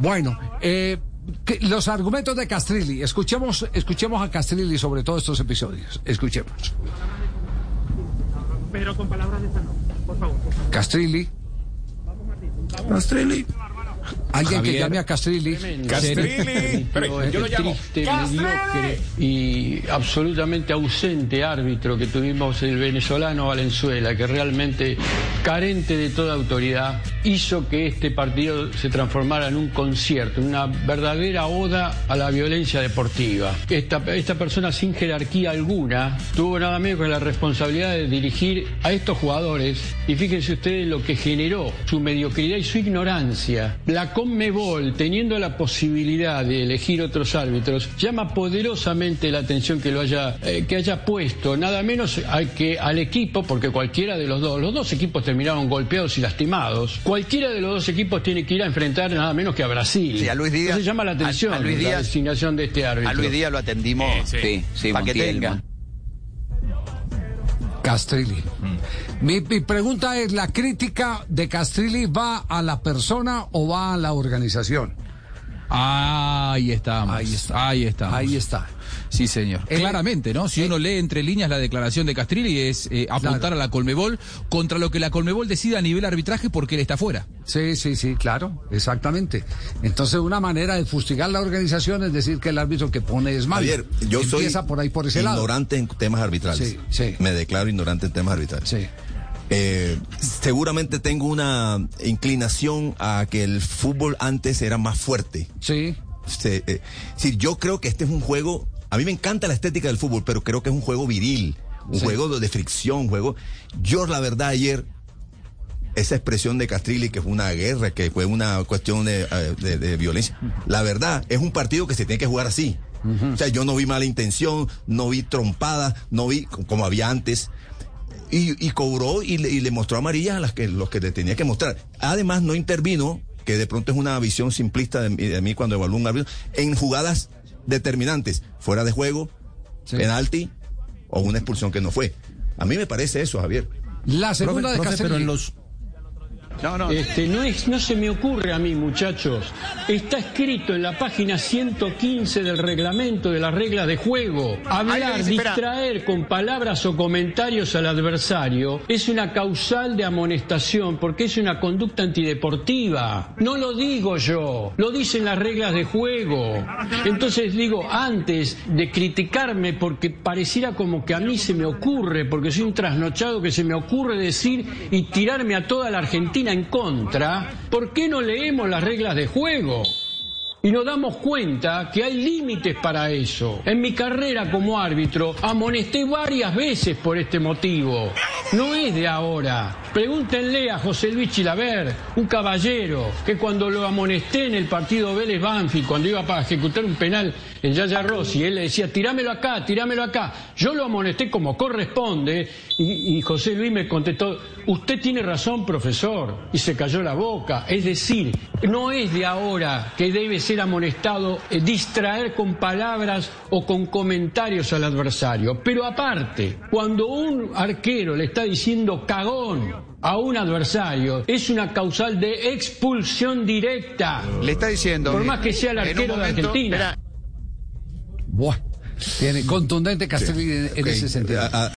Bueno, eh, los argumentos de Castrilli. Escuchemos, escuchemos a Castrilli sobre todos estos episodios. Escuchemos. Pero con palabras de favor. por favor. Castrilli. Castrilli. Alguien que llame a Castrilli. Castrilli. Pero yo lo llamo. triste, mediocre y absolutamente ausente árbitro que tuvimos el venezolano Valenzuela, que realmente carente de toda autoridad, hizo que este partido se transformara en un concierto, en una verdadera oda a la violencia deportiva. Esta, esta persona sin jerarquía alguna tuvo nada menos que la responsabilidad de dirigir a estos jugadores y fíjense ustedes lo que generó su mediocridad y su ignorancia. La Conmebol, teniendo la posibilidad de elegir otros árbitros, llama poderosamente la atención que lo haya, eh, que haya puesto, nada menos a que al equipo, porque cualquiera de los dos, los dos equipos terminaron golpeados y lastimados, cualquiera de los dos equipos tiene que ir a enfrentar nada menos que a Brasil. Sí, a Luis Díaz- Entonces llama la atención a- a Luis la designación de este árbitro. A Luis Díaz lo atendimos. Sí, sí, Para que tenga. Castrilli. Mi, mi pregunta es, ¿la crítica de Castrilli va a la persona o va a la organización? Ahí estamos. Ahí está. Ahí estamos. Ahí está. Sí, señor. Eh, Claramente, ¿no? Si eh, uno lee entre líneas la declaración de Castrilli es eh, apuntar Claro. a la Colmebol contra lo que la Colmebol decida a nivel arbitraje porque él está fuera. Sí, sí, sí, claro, exactamente. Entonces, una manera de fustigar la organización es decir que el árbitro que pone es malo. Javier, yo soy por ahí, por ese lado. ignorante en temas arbitrales. Sí, sí. Me declaro ignorante en temas arbitrales. Sí. Eh, seguramente tengo una inclinación a que el fútbol antes era más fuerte. Sí. Se- eh, sí, yo creo que este es un juego. A mí me encanta la estética del fútbol, pero creo que es un juego viril, un Sí. juego de, de fricción, un juego. Yo, la verdad, ayer, esa expresión de Castrilli, que fue una guerra, que fue una cuestión de, eh, de- de violencia, la verdad, es un partido que se tiene que jugar así. O sea, yo no vi mala intención, no vi trompadas, no vi co- como había antes. Y, y cobró y le, y le mostró amarillas a las que, los que le tenía que mostrar. Además, no intervino, que de pronto es una visión simplista de, mí- de mí cuando evalúo un árbitro, en jugadas determinantes, fuera de juego, Sí. penalti o una expulsión que no fue. A mí me parece eso, Javier. La segunda de Profe, pero en los No, no. Este, no, es, no se me ocurre a mí, muchachos. Está escrito en la página 115 del reglamento de las reglas de juego. Hablar, dice, distraer con palabras o comentarios al adversario es una causal de amonestación porque es una conducta antideportiva. No lo digo yo, lo dicen las reglas de juego. Entonces digo, antes de criticarme porque pareciera como que a mí se me ocurre, porque soy un trasnochado que se me ocurre decir y tirarme a toda la Argentina en contra, ¿por qué no leemos las reglas de juego? Y nos damos cuenta que hay límites para eso. En mi carrera como árbitro amonesté varias veces por este motivo. No es de ahora. Pregúntenle a José Luis Chilaver, un caballero, que cuando lo amonesté en el partido Vélez Banfield, cuando iba para ejecutar un penal en Yaya Rossi, él le decía, tirámelo acá, tirámelo acá. Yo lo amonesté como corresponde y, y José Luis me contestó, usted tiene razón, profesor, y se cayó la boca. Es decir, no es de ahora que debe ser amonestado eh, distraer con palabras o con comentarios al adversario. Pero aparte, cuando un arquero le está diciendo cagón a un adversario, es una causal de expulsión directa. Le está diciendo. Por más que sea el arquero de Argentina. Buah. Tiene contundente Castrilli en, ese sentido. a- a-